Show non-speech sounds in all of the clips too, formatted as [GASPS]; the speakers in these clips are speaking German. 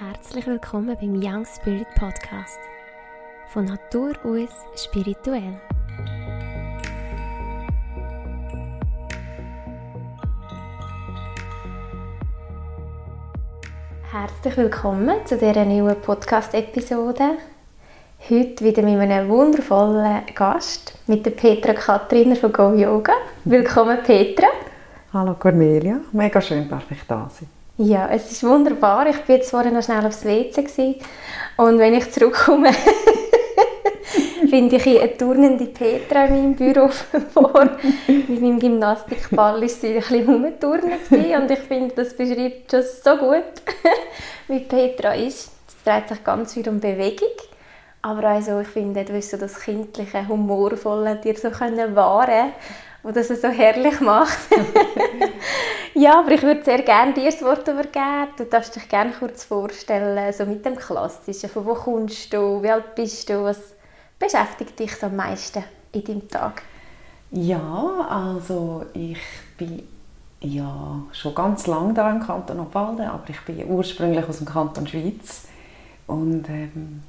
Herzlich willkommen beim Young Spirit Podcast. Von Natur aus spirituell. Herzlich willkommen zu dieser neuen Podcast-Episode. Heute wieder mit einem wundervollen Gast, mit der Petra Katriner von Go Yoga. Willkommen Petra. Hallo Cornelia, mega schön, darf ich da sein. Ja, es ist wunderbar. Ich bin jetzt vorhin noch schnell aufs WC gewesen. und wenn ich zurückkomme, [LAUGHS] finde ich eine turnende Petra in meinem Büro [LAUGHS] vor. Mit meinem Gymnastikball ist sie ein bisschen rumturnen und ich finde, das beschreibt schon so gut, [LAUGHS] wie Petra ist. Es dreht sich ganz viel um Bewegung, aber also ich finde, du so das kindliche, humorvolle dir so können wahren wo das so herrlich macht. Ja, aber ich würde sehr gerne dir das Wort übergeben. Du darfst dich gerne kurz vorstellen, so mit dem Klassischen. Von wo kommst du? Wie alt bist du? Was beschäftigt dich so am meisten in deinem Tag? Ja, also ich bin ja schon ganz lange da im Kanton Obwalden, aber ich bin ursprünglich aus dem Kanton Schweiz und ähm,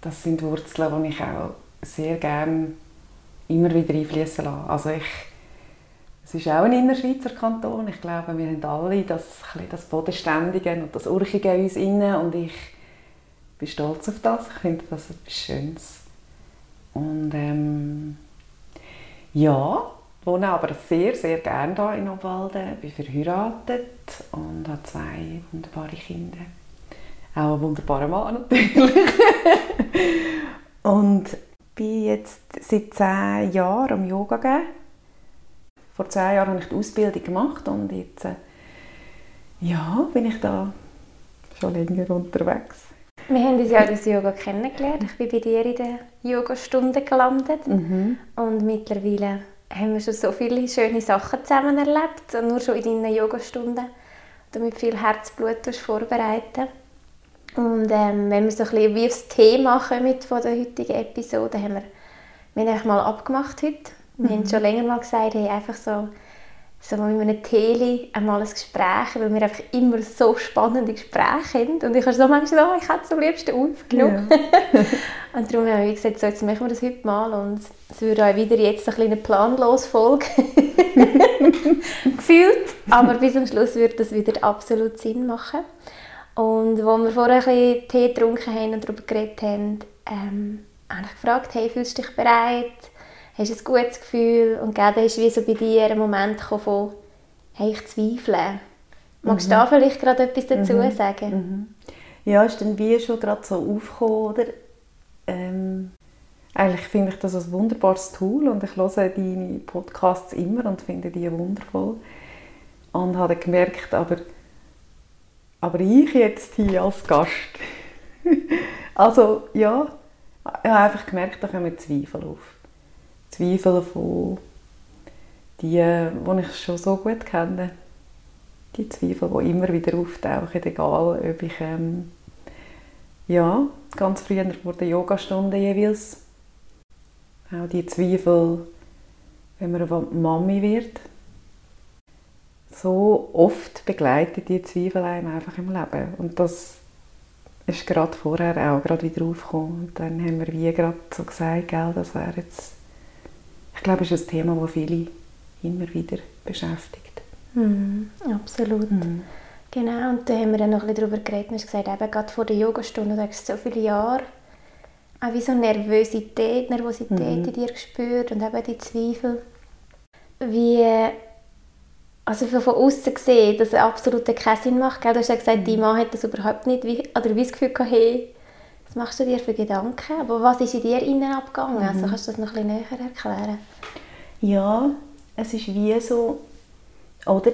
das sind Wurzeln, die ich auch sehr gerne immer wieder einfließen lassen. Also ich, es ist auch ein Innerschweizer Kanton. Ich glaube, wir haben alle das, das Bodenständige und das Urchige in uns inne und ich bin stolz auf das. Ich finde das etwas Schönes. Und ähm, ja, wohne aber sehr, sehr gerne hier in Obwalden. Bin verheiratet und habe zwei wunderbare Kinder. Auch ein wunderbarer Mann natürlich. [LAUGHS] und bin jetzt seit zehn Jahren am Yoga geben. Vor zehn Jahren habe ich die Ausbildung gemacht und jetzt äh, ja, bin ich da schon länger unterwegs. Wir haben uns ja durch Yoga kennengelernt. Ich bin bei dir in der Yogastunde gelandet mhm. und mittlerweile haben wir schon so viele schöne Sachen zusammen erlebt, nur schon in deinen Yogastunden, damit viel Herzblut vorbereiten. Und ähm, wenn wir so ein bisschen wie aufs Thema kommen von der heutigen Episode, haben wir, wir haben mal abgemacht heute. Wir mhm. haben schon länger mal gesagt, hey, einfach so, so mit einem Teli einmal ein Gespräch, weil wir einfach immer so spannende Gespräche haben. Und ich habe so manchmal oh, ich hätte es am liebsten aufgenommen. Ja. [LAUGHS] und darum haben wir gesagt, so, jetzt machen wir das heute mal und es würde auch wieder jetzt ein eine planlose Folge [LAUGHS] gefühlt. Aber bis zum Schluss wird das wieder absolut Sinn machen. Und als wir vorher ein bisschen Tee getrunken haben und darüber geredet haben, ähm, habe ich gefragt, hey, fühlst du dich bereit? Hast du ein gutes Gefühl? Und dann ist wie so bei dir ein Moment von, hey, ich zweifle. Magst mhm. du da vielleicht gerade etwas dazu mhm. sagen? Mhm. Ja, ist dann wie schon gerade so aufgekommen, oder? Ähm, eigentlich finde ich das ein wunderbares Tool und ich höre deine Podcasts immer und finde die wundervoll. Und habe gemerkt, aber aber ich jetzt hier als Gast. [LAUGHS] also ja, ich habe einfach gemerkt, da kommen Zweifel auf. Zweifel von die, die ich schon so gut kenne. Die Zweifel, die immer wieder auftauchen, egal ob ich ähm, ja, ganz früher vor der Yogastunde jeweils auch die Zweifel, wenn man Mami wird, so oft begleitet die Zweifel einem einfach im Leben. Und das ist gerade vorher auch gerade wieder aufgekommen. Und dann haben wir wie gerade so gesagt, gell, das wäre jetzt, ich glaube, es ist ein Thema, das viele immer wieder beschäftigt. Mhm, absolut. Mhm. Genau, und da haben wir dann noch ein bisschen darüber geredet. Du hast gesagt, eben gerade vor der Yogastunde, du hast so viele Jahre auch wie so Nervosität, Nervosität mhm. in dir gespürt und eben die Zweifel. Wie also von außen gesehen, dass es absolut keinen Sinn macht. Gell? Du hast ja gesagt, dein Mann hat das überhaupt nicht, wie, oder wie das Gefühl gehabt, hey, was machst du dir für Gedanken? Aber was ist in dir innen abgegangen? Also mhm. Also kannst du das noch ein bisschen näher erklären? Ja, es ist wie so, oder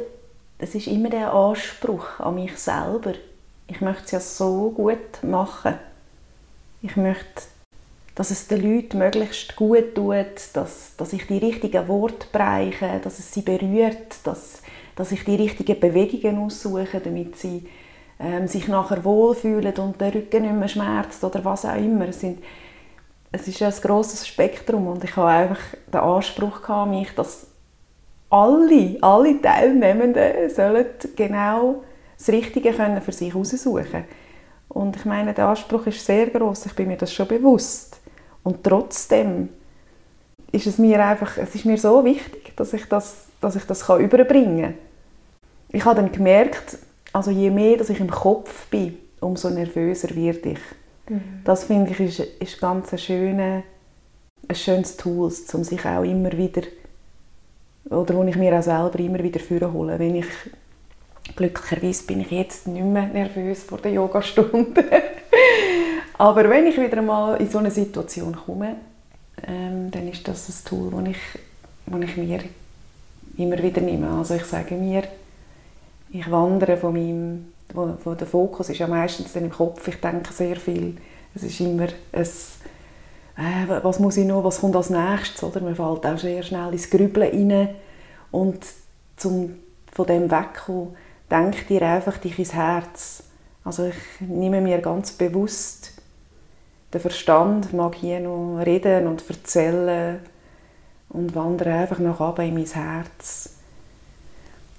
es ist immer der Anspruch an mich selber. Ich möchte es ja so gut machen. Ich möchte dass es den Leuten möglichst gut tut, dass, dass ich die richtigen Worte bereiche, dass es sie berührt, dass, dass ich die richtigen Bewegungen aussuche, damit sie ähm, sich nachher wohlfühlen und der Rücken nicht mehr schmerzt oder was auch immer. Es, sind, es ist ein grosses Spektrum und ich habe einfach den Anspruch an mich, dass alle, alle Teilnehmenden sollen genau das Richtige können für sich heraussuchen Und ich meine, der Anspruch ist sehr groß. Ich bin mir das schon bewusst. Und trotzdem ist es mir einfach, es ist mir so wichtig, dass ich das, dass ich das kann überbringen kann. Ich habe dann gemerkt, also je mehr, dass ich im Kopf bin, umso nervöser werde ich. Mhm. Das finde ich ist, ist ganz ein, schöne, ein schönes Tool, um sich auch immer wieder oder wo ich mir auch selber immer wieder hole. Wenn ich glücklicherweise bin ich jetzt nicht mehr nervös vor der Yogastunde. [LAUGHS] Aber wenn ich wieder mal in so eine Situation komme, ähm, dann ist das ein Tool, das ich, das ich mir immer wieder nehme. Also ich sage mir, ich wandere von meinem, wo, wo der Fokus ist ja meistens im Kopf, ich denke sehr viel. Es ist immer ein, äh, was muss ich noch, was kommt als nächstes, oder? Man fällt auch sehr schnell ins Grübeln rein und zum von dem wegkommen, denk dir einfach dich ins Herz. Also ich nehme mir ganz bewusst der Verstand mag hier noch reden und erzählen und wandere einfach nach oben in mein Herz.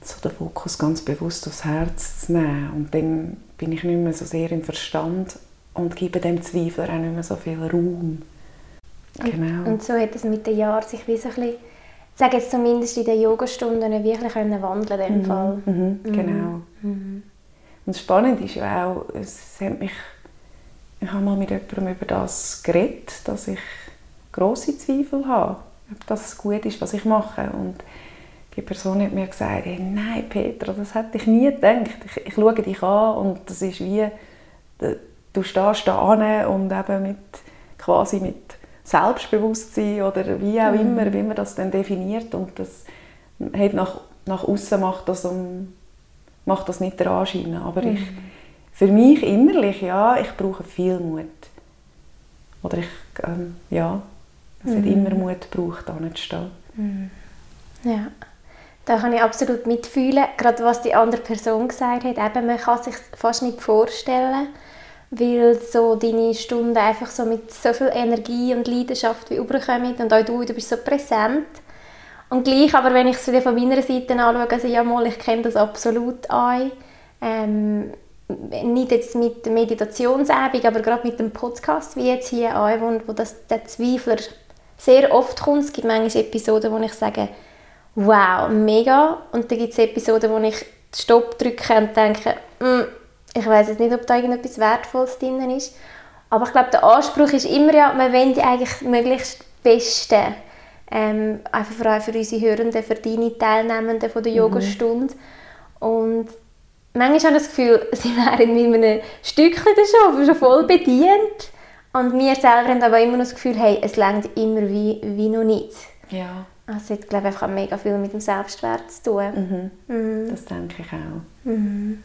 So den Fokus ganz bewusst aufs Herz zu nehmen. Und dann bin ich nicht mehr so sehr im Verstand und gebe dem Zweifel auch nicht mehr so viel Raum. Genau. Und so hat es mit den Jahren sich wie so ein bisschen, ich sage jetzt zumindest in den Yogastunden, wirklich können wandeln in dem mhm. Fall. Mhm. Genau. Mhm. Und spannend ist ja auch, es hat mich ich habe mal mit jemandem über das geredet, dass ich große Zweifel habe, ob das gut ist, was ich mache. Und die Person hat mir gesagt, hey, nein Petra, das hätte ich nie gedacht. Ich, ich schaue dich an und das ist wie, du stehst da und eben mit, quasi mit Selbstbewusstsein oder wie auch mhm. immer, wie man das dann definiert und das hat nach, nach außen macht das, um, macht das nicht der Anschein, aber mhm. ich für mich innerlich, ja, ich brauche viel Mut. Oder ich, ähm, ja, es mhm. hat immer Mut gebraucht, da zu stehen. Mhm. Ja, da kann ich absolut mitfühlen, gerade was die andere Person gesagt hat. Eben, man kann sich fast nicht vorstellen, weil so deine Stunden einfach so mit so viel Energie und Leidenschaft wie überkommen und auch du, du bist so präsent. Und gleich, aber wenn ich es von meiner Seite anschaue, also ja, mal, ich kenne das absolut ein. Ähm, nicht jetzt mit der Meditationsübung, aber gerade mit dem Podcast wie jetzt hier an, wo, wo das, der Zweifler sehr oft kommt. Es gibt manchmal Episoden, wo ich sage, wow, mega. Und dann gibt es Episoden, wo ich Stopp drücke und denke, mm, ich weiß jetzt nicht, ob da irgendetwas Wertvolles drin ist. Aber ich glaube, der Anspruch ist immer ja, man will eigentlich möglichst Beste. Ähm, einfach vor allem für unsere Hörenden, für deine Teilnehmenden von der mhm. Yogastunde. Und manchmal habe ich das Gefühl, [LAUGHS] sie wären mit einem Stückchen schon, schon voll bedient. Und wir selber haben aber immer noch das Gefühl, hey, es längt immer wie, wie noch nicht. Ja. Also es hat, glaube ich, einfach mega viel mit dem Selbstwert zu tun. Mhm. Mhm. Das denke ich auch. Mhm.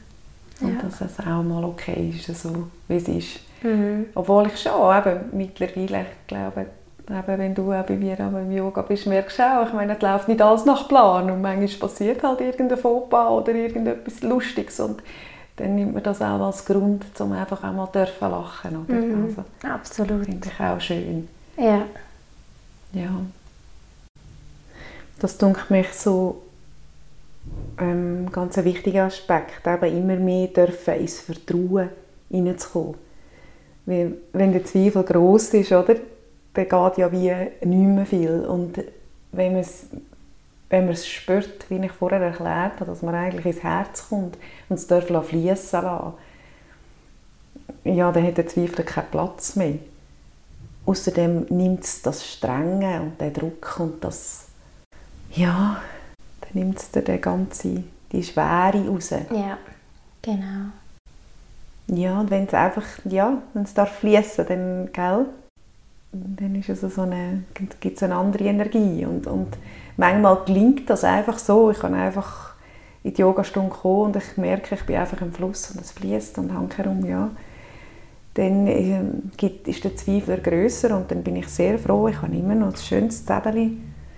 Und ja. dass es auch mal okay ist, so wie es ist. Mhm. Obwohl ich schon eben mittlerweile glaube, eben, wenn du auch bei mir im Yoga bist, merkst du auch, ich meine, es läuft nicht alles nach Plan und manchmal passiert halt irgendein Fauxpas oder irgendetwas Lustiges und dann nimmt man das auch als Grund, um einfach auch mal dürfen lachen. Oder? Mhm, also, absolut. Finde ich auch schön. Ja. Ja. Das dunkelt mich so ähm, ganz ein wichtiger Aspekt, eben immer mehr dürfen ins Vertrauen hineinzukommen. Wenn der Zweifel groß ist, oder, dann geht ja wie nicht mehr viel. Und wenn man es wenn man es spürt, wie ich vorher erklärt habe, dass man eigentlich ins Herz kommt und es darf fließen lassen, ja, dann hat der Zweifel keinen Platz mehr. Außerdem nimmt es das Strenge und den Druck und das, ja, dann nimmt es dir ganze, die Schwere raus. Ja, genau. Ja, und wenn es einfach, ja, wenn es darf fließen, dann, gell, dann ist es so eine, gibt es eine andere Energie und, und manchmal gelingt das einfach so, ich kann einfach in die Yogastunde kommen und ich merke, ich bin einfach im Fluss und es fließt und hängt herum, ja. Dann ähm, ist der Zweifel grösser und dann bin ich sehr froh, ich habe immer noch das schönste Zettel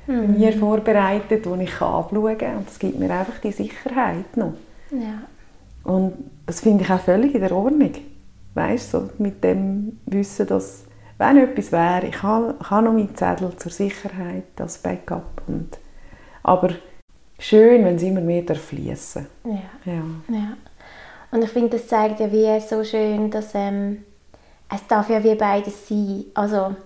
mhm. bei mir vorbereitet, das ich anschauen kann und das gibt mir einfach die Sicherheit noch. Ja. Und das finde ich auch völlig in der Ordnung, weißt du, so mit dem Wissen, dass wenn etwas wäre, ich habe, ich habe noch meinen Zettel zur Sicherheit, als Backup. Und, aber schön, wenn es immer mehr fließen ja. ja. ja. Und ich finde, das zeigt ja wie so schön, dass ähm, es darf ja wie beides sein. Also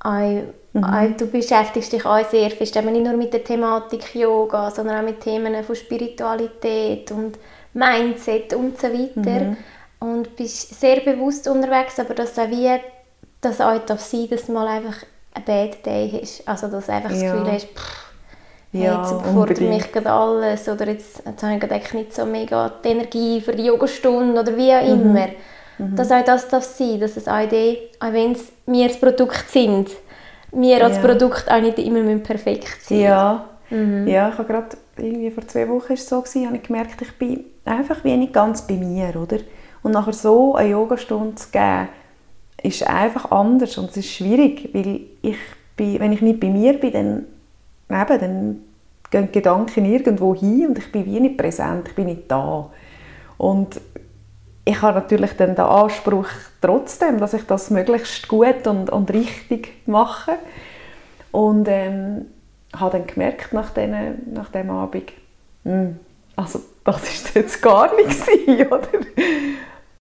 auch, mhm. du beschäftigst dich auch sehr fest, nicht nur mit der Thematik Yoga, sondern auch mit Themen von Spiritualität und Mindset und so weiter. Mhm. Und bist sehr bewusst unterwegs, aber dass auch wie das auch darf sein, dass du mal einfach ein Bad Day hast. Also dass du einfach ja. das Gefühl hast, pff, ja, jetzt überfordert mich gerade alles oder jetzt, jetzt habe ich gerade nicht so mega die Energie für die Yogastunde oder wie auch mhm. immer. Mhm. Dass auch das darf sein, dass es auch, die, auch wenn es wir das Produkt sind, wir als ja. Produkt auch nicht immer perfekt sein Ja, mhm. ja ich habe gerade irgendwie vor zwei Wochen es so, gewesen, habe ich gemerkt, ich bin einfach wenig ganz bei mir, oder? Und nachher so eine Yogastunde zu geben, ist einfach anders und es ist schwierig, weil ich bin, wenn ich nicht bei mir bin, dann, eben, dann gehen Gedanken irgendwo hin und ich bin wie nicht präsent, ich bin nicht da. Und ich habe natürlich dann den Anspruch trotzdem, dass ich das möglichst gut und, und richtig mache. Und ähm, habe dann gemerkt nach, den, nach dem Abend, mh, hm, also das ist jetzt gar nicht [LAUGHS] oder?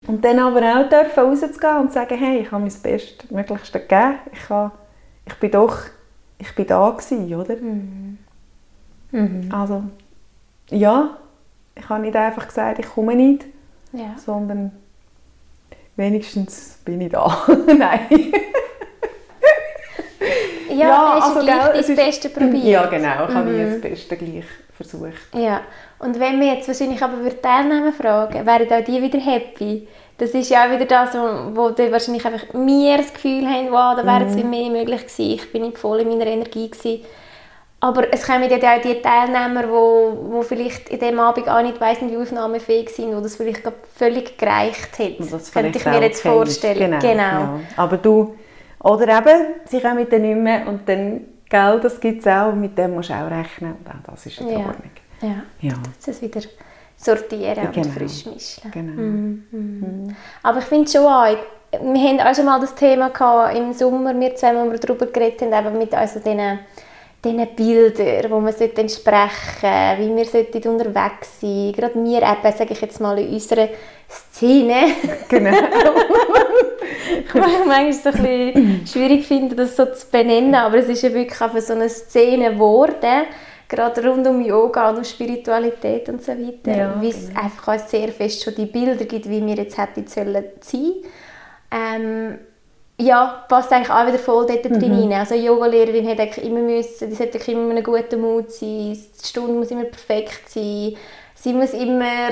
Und dann aber auch dürfen rauszugehen und sagen, hey, ich habe mein Bestmöglichste gegeben, ich, habe, ich bin doch, ich bin da gewesen, oder? Mhm. Mhm. Also, ja, ich habe nicht einfach gesagt, ich komme nicht, ja. sondern wenigstens bin ich da. [LAUGHS] Nein. ja, ja hast also, gleich das Beste probiert. Ja, genau, ich mhm. habe das Beste gleich versucht. Ja, und wenn wir jetzt wahrscheinlich aber über Teilnehmer fragen, wären auch die wieder happy? Das ist ja auch wieder das, wo, wo die wahrscheinlich einfach mir das Gefühl haben, wow, da wäre jetzt mhm. mehr möglich gewesen, ich bin nicht voll in meiner Energie gewesen. Aber es kommen ja auch die Teilnehmer, die wo, wo vielleicht in dem Abend auch nicht weiss, wie aufnahmefähig sind, wo das vielleicht völlig gereicht hat. Das könnte ich mir jetzt vorstellen. Genau. genau. Ja. Aber du, oder eben, sie kommen dann nicht mehr und dann, gell, das gibt es auch, mit dem musst du auch rechnen. Und auch das ist in ja. Ordnung. Ja, ja. das wieder sortieren genau. und frisch mischen. Genau. Mm, mm. Mm. Aber ich finde schon auch, wir haben auch schon mal das Thema gehabt, im Sommer, wir zwei, wo wir darüber geredet haben, eben mit also diesen diesen Bildern, wo man entsprechen wie wir unterwegs sein Gerade wir eben, sage ich jetzt mal, in unserer Szene. [LAUGHS] Genau. [LAUGHS] ich manchmal so ein bisschen schwierig finde, das so zu benennen, aber es ist ja wirklich einfach so eine Szene geworden, gerade rund um Yoga und um Spiritualität und so weiter, ja, wie es genau. einfach auch sehr fest schon die Bilder gibt, wie wir jetzt hätten sein sollen. Ähm, ja, passt eigentlich auch wieder voll dort mhm. drin Also eine Yoga-Lehrerin hat eigentlich immer müssen, die sollte immer in einem guten Mut sein, die Stunde muss immer perfekt sein, sie muss immer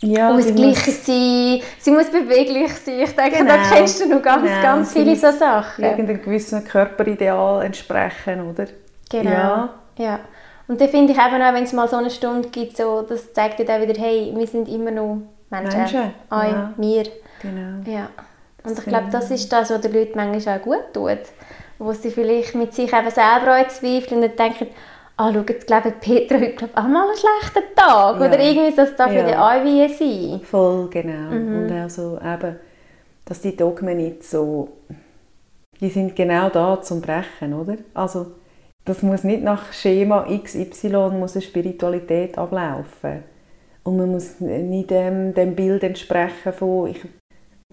ja, ausgeglichen sein, sie muss beweglich sein. Ich denke, genau. da kennst du noch ganz, genau. ganz viele so Sachen. Irgendeinem gewissen Körperideal entsprechen, oder? Genau, ja. ja. Und dann finde ich eben auch, wenn es mal so eine Stunde gibt, so, das zeigt dir dann wieder, hey, wir sind immer noch Menschen. Menschen. Auch ja. wir. Genau. Ja. Und ich glaube, das ist das, was den Leuten manchmal auch gut tut. Wo sie vielleicht mit sich eben selber zweifeln und denken, ah, schau, jetzt glaube Petra heute glaub, auch mal einen schlechten Tag. Ja. Oder irgendwie, das darf ja. auch wie sein. Voll, genau. Mhm. Und auch so eben, dass die Dogmen nicht so, die sind genau da zum Brechen, oder? Also, das muss nicht nach Schema XY muss eine Spiritualität ablaufen. Und man muss nicht dem, dem Bild entsprechen von, ich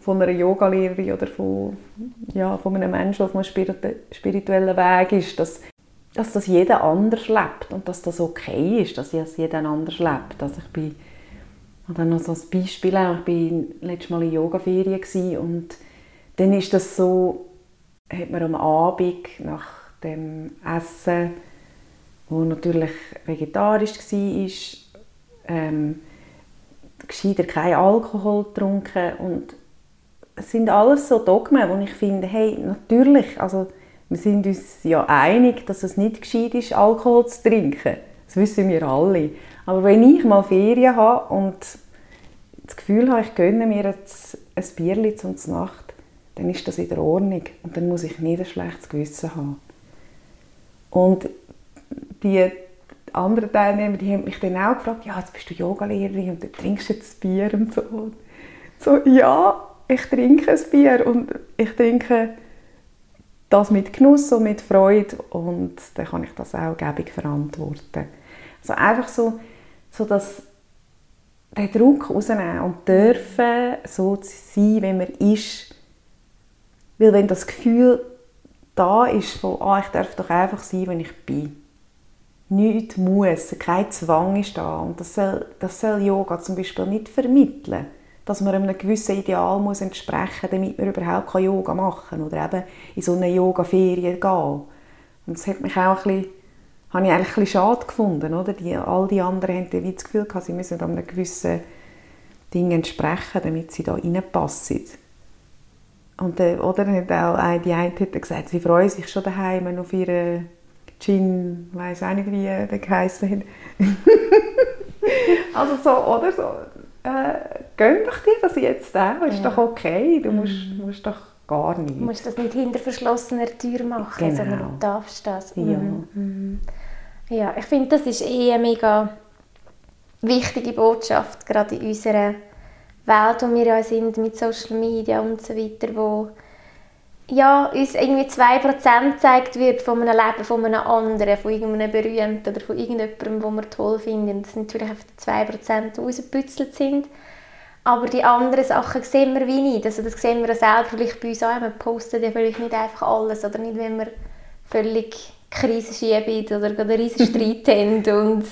von einer Yogalehrerin oder von, ja, von einem Menschen auf einem spirituellen Weg ist, dass, dass das jeder anders lebt und dass das okay ist, dass das jeder anders lebt. Also ich bin und dann noch so ein Beispiel, ich war letztes Mal in Yogaferien und dann ist das so, hat man am Abend nach dem Essen, wo natürlich vegetarisch war, ähm, gescheiter kein Alkohol getrunken und sind alles so Dogmen, wo ich finde, hey, natürlich, also wir sind uns ja einig, dass es nicht gescheit ist, Alkohol zu trinken. Das wissen wir alle. Aber wenn ich mal Ferien habe und das Gefühl habe, ich gönne mir jetzt ein Bierchen zum Nacht, dann ist das in der Ordnung und dann muss ich nicht ein schlechtes Gewissen haben. Und die anderen Teilnehmer, die haben mich dann auch gefragt, ja, jetzt bist du Yogalehrerin und du trinkst jetzt Bier und so. So, ja, ich trinke ein Bier und ich trinke das mit Genuss und mit Freude und dann kann ich das auch gäbig verantworten. Also einfach so, so das, den Druck rausnehmen und dürfen so sein, wie man ist. Weil wenn das Gefühl da ist, von, ah, ich darf doch einfach sein, wenn ich bin. Nichts muss, kein Zwang ist da. Und das soll, das soll Yoga zum Beispiel nicht vermitteln, dass man einem gewissen Ideal muss entsprechen muss, damit man überhaupt Yoga machen kann oder eben in so eine Yoga-Ferien gehen. Und das hat mich auch ein bisschen, habe ich eigentlich ein bisschen schade gefunden. Oder? Die, all die anderen haben das Gefühl gehabt, sie müssen einem gewissen Ding entsprechen, damit sie da reinpassen. Und äh, oder hat auch die eine hat gesagt, sie freuen sich schon daheim auf ihre Gin, ich weiß auch nicht, wie der geheißen hat. [LAUGHS] also so, oder so, äh, gönn doch dir das jetzt auch, ist ja. doch okay, du musst, mhm. musst doch gar nicht. Du musst das nicht hinter verschlossener Tür machen, genau. sondern du darfst das. Ja, mhm. mhm. ja ich finde, das ist eh eine mega wichtige Botschaft, gerade in unserer Welt, wo wir ja sind, mit Social Media und so weiter, wo ja, uns irgendwie 2% gezeigt wird von einem Leben von einem anderen, von irgendeinem Berühmten oder von irgendjemandem, den wir toll finden. Das sind natürlich einfach die 2%, die rausgebützelt sind. Aber die anderen Sachen sehen wir wie nicht. Also das sehen wir ja selber vielleicht bei uns auch. Wir posten ja vielleicht nicht einfach alles. Oder nicht, wenn wir völlig Krise schieben oder einen riesen Streit [LAUGHS] haben. Und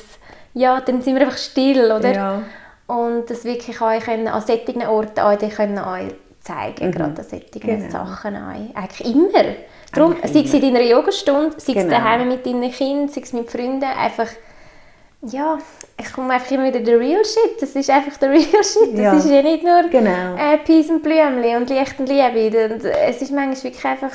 ja, dann sind wir einfach still, oder? Ja. Und das wirklich auch an solchen Orten auch, können zeigen, mhm. gerade an solchen genau. Sachen auch. Eigentlich immer. Darum, sei es in deiner Yogastunde, sei es genau. daheim mit deinen Kindern, sei es mit Freunden, einfach ja, ich komme einfach immer wieder der Real Shit. Das ist einfach der Real [LAUGHS] Shit. Das ja. ist ja nicht nur genau. äh, Peace und Blümchen und Licht und Liebe. Und es ist manchmal wirklich einfach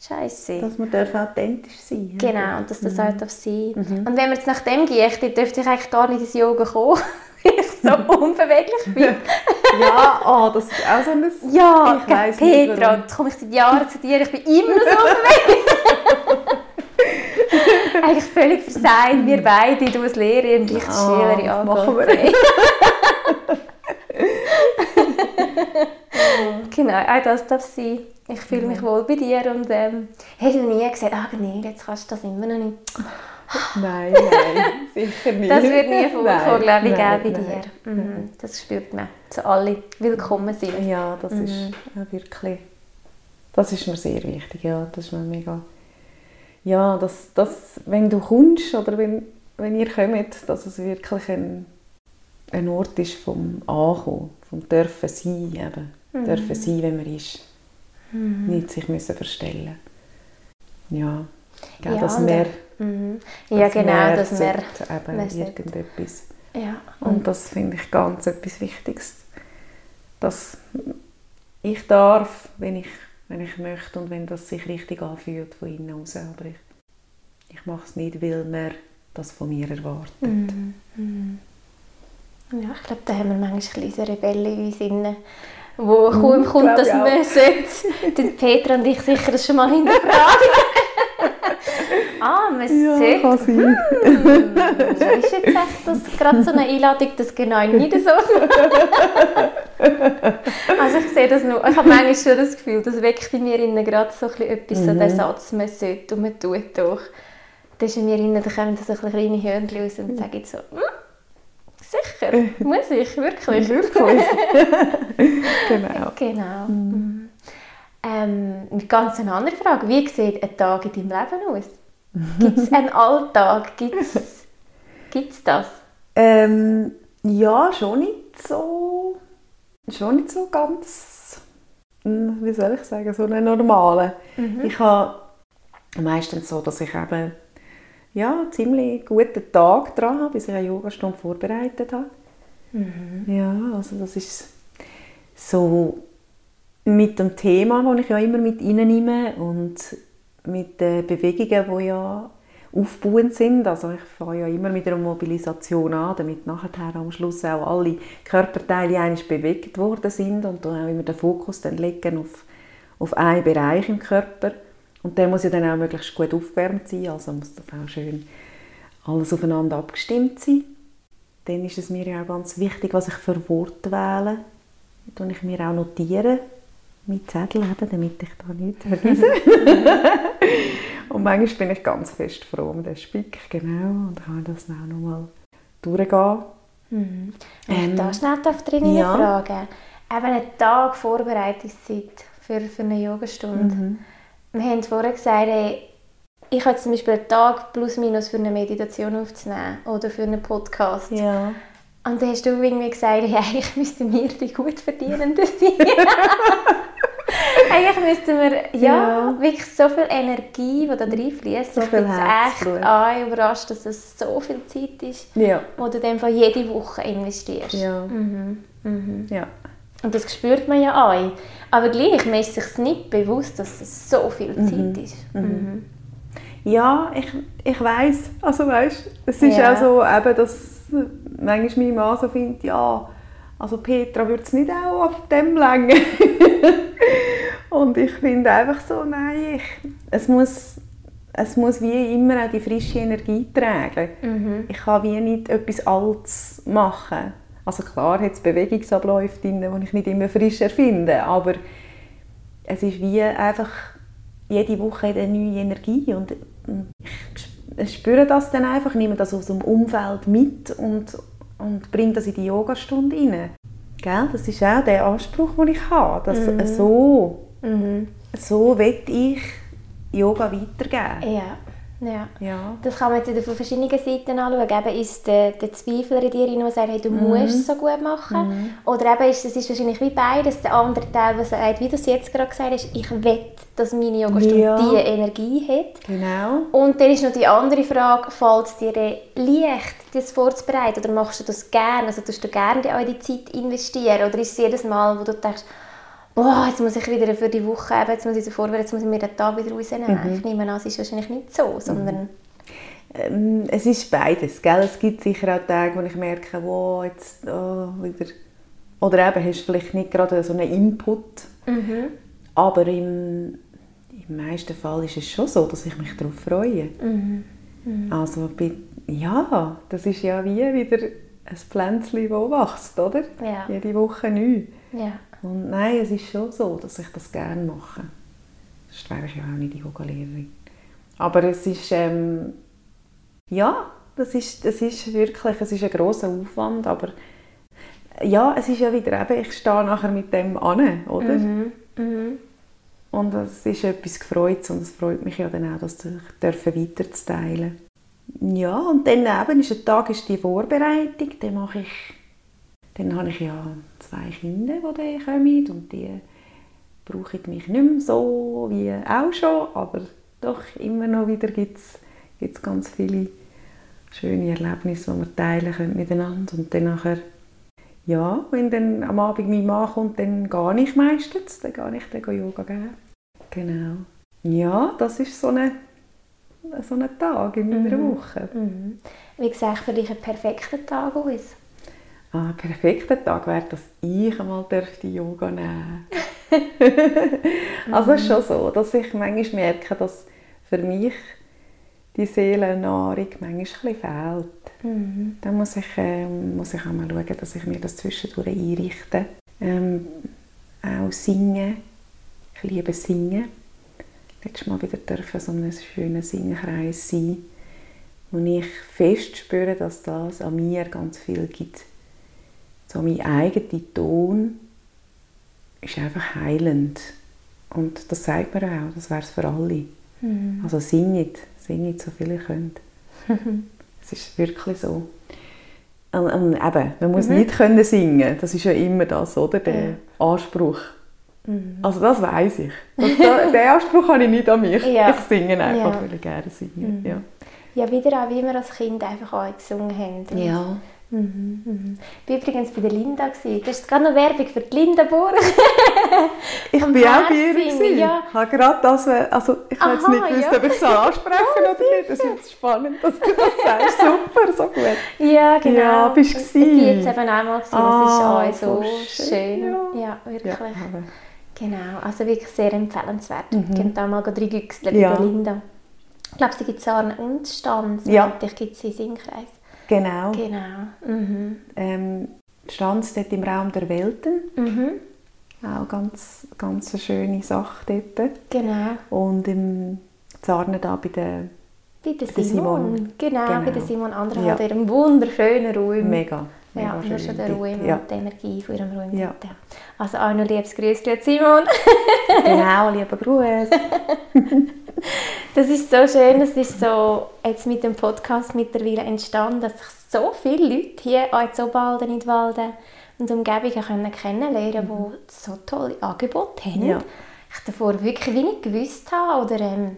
Scheiße. Dass man darf authentisch sein Genau, und dass das mhm. auch darf sein mhm. Und wenn man jetzt nach dem geht, dann dürfte ich eigentlich gar nicht ins Yoga kommen, [LAUGHS] weil ich so [LAUGHS] unbeweglich bin. Ja, oh, das ist auch so ein... Ja, ich weiss Petra, jetzt komme ich seit Jahren zu dir, ich bin immer so unbeweglich. [LAUGHS] eigentlich völlig versagt, wir beide, du als Lehrerin und ich als oh, Schülerin. Ja, machen wir nicht. [LAUGHS] [LAUGHS] genau, auch das darf sein. Ich fühle mich wohl bei dir und ähm, hätte nie gesagt, ah nee, jetzt kannst du das immer noch nicht. Nein, nein, sicher nicht. Das wird nie vorkommen, glaube ich, nein, bei dir. Mhm. Das spürt man, so alle willkommen sind. Ja, das mhm. ist wirklich, das ist mir sehr wichtig, ja, das ist mir mega, ja, dass, dass wenn du kommst oder wenn, wenn ihr kommt, dass es wirklich ein, ein Ort ist vom Ankommen, vom Dürfen sein eben, mhm. dürfen sein, wenn man ist. Mhm. Nicht sich müssen verstellen Ja, Gell, ja dass wir, mhm. ja, genau, dass wir eben irgendetwas. Ja. Und, und das finde ich ganz etwas Wichtiges, dass ich darf, wenn ich, wenn ich möchte und wenn das sich richtig anfühlt von innen aus. Aber ich, ich mache es nicht, weil man das von mir erwartet. Mhm. Mhm. Ja, ich glaube, da haben wir manchmal unsere Rebellen in uns drin wo mhm, kaum kommt, dass man sollte, dann Petra und ich sicher das schon mal hinterfragen. [LAUGHS] ah, man ja, sollte. Kann hm, ist jetzt echt das, gerade so eine Einladung, das genau nicht so [LAUGHS] Also ich sehe das nur, ich habe manchmal schon das Gefühl, das weckt in mir innen gerade so etwas, mhm. so den Satz, man sollte und man tut doch. Das ist in mir innen, da kommen so kleine Hörnchen raus und sagen so, hm? Sicher, muss ich, wirklich. wirklich. [LAUGHS] genau. genau. Mhm. Ähm, eine ganz andere Frage. Wie sieht ein Tag in deinem Leben aus? Gibt es [LAUGHS] einen Alltag? Gibt es das? Ähm, ja, schon nicht so. Schon nicht so ganz. Hm, wie soll ich sagen? So einen normalen. Mhm. Ich habe meistens so, dass ich eben ja, ziemlich guten Tag dran habe, bis ich eine Yogastunde vorbereitet habe. Mhm. Ja, also das ist so mit dem Thema, das ich ja immer mit nehme und mit den Bewegungen, die ja aufbauend sind. Also ich fange ja immer mit einer Mobilisation an, damit nachher am Schluss auch alle Körperteile eigentlich bewegt worden sind und dann auch immer den Fokus dann legen auf, auf einen Bereich im Körper. Und der muss ja dann auch möglichst gut aufgewärmt sein, also muss das auch schön alles aufeinander abgestimmt sein. Dann ist es mir ja auch ganz wichtig, was ich für Worte wähle. Das ich mir auch notieren mit Zettel haben, damit ich da nichts [LAUGHS] vergesse. [LAUGHS] und manchmal bin ich ganz fest froh um den Spick, genau, und kann das auch nochmal durchgehen. Mhm. Wenn Ähm, ich da schnell darf drin ja. fragen Eben einen Tag Vorbereitungszeit für, für eine Yogastunde. Mhm. Wir haben vorher gesagt, hey, ich habe zum Beispiel einen Tag plus minus für eine Meditation aufzunehmen oder für einen Podcast. Ja. Und dann hast du irgendwie gesagt, hey, eigentlich müssten wir die gut verdienen [LAUGHS] sein. [LAUGHS] eigentlich müssten wir ja, Ja. wirklich so viel Energie, die da reinfließt. So ich viel bin echt überrascht, dass es so viel Zeit ist, Ja. wo du dann jede Woche investierst. Ja. Mhm. Mhm. Ja. Und das spürt man ja auch. Aber gleich, man ist sich nicht bewusst, dass es so viel Zeit ist. Mhm. Ja, ich, ich weiß, also weißt, es ist Ja. auch so, eben, dass manchmal mein Mann so findet, ja, also Petra würde es nicht auch auf dem länger. [LAUGHS] Und ich finde einfach so, nein, ich, es, muss, es muss wie immer auch die frische Energie tragen. Mhm. Ich kann wie nicht etwas Altes machen. Also klar hat es Bewegungsabläufe drin, die ich nicht immer frisch erfinde, aber es ist wie einfach jede Woche eine neue Energie und ich spüre das dann einfach, nehme das aus dem Umfeld mit und, und bringe das in die Yogastunde rein. Gell? Das ist auch der Anspruch, den ich habe, dass so, Mhm. so will ich Yoga weitergeben. Ja. Ja. Ja. Das kann man jetzt von verschiedenen Seiten anschauen. Eben ist der, der Zweifler in dir, der sagt, hey, du musst es so gut machen. Oder eben ist es ist wahrscheinlich wie beides. Der andere Teil, der sagt, wie du es jetzt gerade gesagt hast, ich will, dass meine Yogastunde Ja. diese Energie hat. Genau. Und dann ist noch die andere Frage, fällt es dir leicht, das vorzubereiten? Oder machst du das gerne? Also tust du gerne in die Zeit investieren? Oder ist es jedes Mal, wo du denkst, boah, jetzt muss ich wieder für die Woche, eben, jetzt muss ich so vorbereiten, jetzt muss ich mir den Tag wieder rausnehmen. Ich nehme an, es ist wahrscheinlich nicht so, sondern... Ähm, es ist beides. Gell? Es gibt sicher auch Tage, wo ich merke, wow, jetzt oh, wieder... Oder eben hast du vielleicht nicht gerade so einen Input. Mhm. Aber im, im meisten Fall ist es schon so, dass ich mich darauf freue. Mhm. Also bin, ja, das ist ja wie wieder ein Pflänzchen, das wächst, oder? Ja. Jede Woche neu. Ja. Und nein, es ist schon so, dass ich das gerne mache. Sonst wäre ich ja auch nicht Yoga-Lehrerin. Aber es ist, ähm, ja, das ist, das ist wirklich, es ist ein grosser Aufwand, aber ja, es ist ja wieder eben, ich stehe nachher mit dem an, oder? Mhm. Mhm. Und es ist etwas Gefreutes und es freut mich ja dann auch, das dürfen weiterzuteilen. Ja, und dann eben ist ein Tag ist die Vorbereitung, dann mache ich, dann habe ich ja zwei Kinder, die kommen und die brauchen mich nicht mehr so wie auch schon, aber doch immer noch wieder gibt es ganz viele schöne Erlebnisse, die wir teilen können miteinander und dann nachher ja, wenn dann am Abend mein Mann kommt, dann gehe ich meistens, dann gehe ich dann Yoga geben. Genau. Ja, das ist so ein so Tag in meiner Woche. Mhm. Wie sieht für dich ein perfekter Tag aus? Ah, ein perfekter Tag wäre, dass ich einmal dürfte Yoga nehmen [LAUGHS] Also es ist schon so, dass ich manchmal merke, dass für mich die Seelennahrung manchmal ein fehlt. Mhm. Dann muss ich, ähm, muss ich auch mal schauen, dass ich mir das zwischendurch einrichte. Ähm, auch singen. Ich liebe singen. Letztes Mal wieder dürfen so einen schönen Singkreis sein, wo ich fest spüre, dass das an mir ganz viel gibt. So mein eigener Ton ist einfach heilend. Und das sagt man auch, das wäre es für alle. Mhm. Also singet, singet so viel ihr könnt. [LAUGHS] Es ist wirklich so. Und, und eben, man muss nicht können singen, das ist ja immer das, oder? Der Anspruch. Also das weiß ich. Das, [LAUGHS] den Anspruch habe ich nicht an mich. Ja. Ich singe einfach, Ja. weil ich gerne singe. Ja. Ja, wieder auch, wie wir als Kind einfach auch gesungen haben. Ja. Mhm, mhm. Ich war übrigens bei der Linda. gewesen. Das ist gerade noch Werbung für die Linda Burg. [LAUGHS] Ich bin auch bei ihr. Gewesen. ja. Ich habe gerade das, äh, also ich habe jetzt Aha, nicht gewusst, ja. ob ich es ansprechen [LAUGHS] oder nicht. Das ist jetzt spannend, dass du das sagst. [LAUGHS] Super, so gut. ja, genau. Ja, bist du Ich war gewesen? jetzt eben auch mal. Gewesen. Ah, das ist auch so so schön. schön, Ja, ja. wirklich. Ja, Genau, also wirklich sehr empfehlenswert. Mhm. Könnt da mal reingüchseln Ja. bei der Linda. Ich glaube, sie gibt Sarne und Stanz. Ja. Ich gibt sie in Singkreis. Genau. Genau. Mhm. Ähm, stand dort im Raum der Welten. Mhm. Auch ganz, ganz eine schöne Sache dort. Genau. Und im Zarnen da bei der Bei der Simon. Simon. Genau, bei Genau. der Simon Anderer Ja. hat ihrem wunderschönen Raum. Mega. Ja, Mega nur schön schon der. Ruhe Ja. und die Energie von ihrem Raum. Ja. Also auch noch liebes Grüßchen Simon. Genau, lieber Gruß. [LAUGHS] [LAUGHS] Das ist so schön, es ist so jetzt mit dem Podcast mittlerweile entstanden, dass sich so viele Leute hier an Zobalden, in Walden und Umgebungen können kennenlernen können, die so tolle Angebote haben. Ja. Ich davor wirklich wenig gewusst habe oder ähm,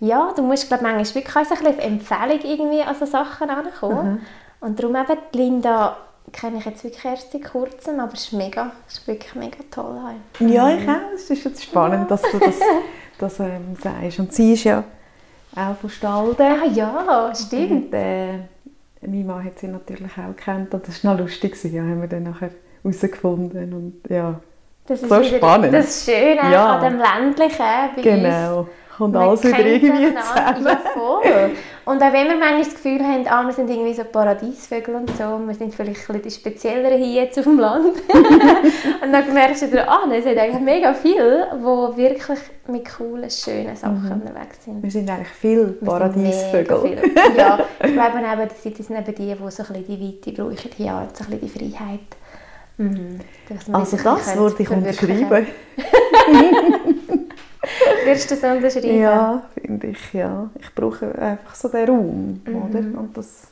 ja, du musst glaube manchmal wirklich auch ein bisschen auf Empfehlung irgendwie an so Sachen herankommen. Und darum eben die Linda kenne ich jetzt wirklich erst seit kurzem, aber es ist mega, es ist wirklich mega toll. auch. Ja, ich auch. Es ist jetzt spannend, dass du das, [LAUGHS] das ähm, sagst. Und sie ist ja auch von Stalden. Ah ja, stimmt. Und, äh, mein Mann hat sie natürlich auch gekannt und das war noch lustig. Ja, haben wir dann nachher herausgefunden. Und, ja, Das ist So wieder spannend. Das Schöne Ja. an dem ländlichen bei uns. Kommt Man alles wieder irgendwie zusammen. Ja, voll. Und auch wenn wir manchmal das Gefühl haben, ah, wir sind irgendwie so Paradiesvögel und so, wir sind vielleicht ein bisschen die Spezielleren hier jetzt auf dem Land. [LAUGHS] und dann merkst du dir, ah, es sind eigentlich mega viele, die wirklich mit coolen, schönen Sachen Mhm. unterwegs sind. Wir sind eigentlich viel Paradiesvögel. viele. Ja, [LAUGHS] ich glaube eben, das sind eben die, die so ein bisschen die Weite brauchen, hier auch so ein bisschen die Freiheit. Mhm. Also das würde ich unterschreiben. [LAUGHS] Würdest du das unterschreiben? Ja, finde ich, ja. Ich brauche einfach so den Raum, Mhm. oder? Und das,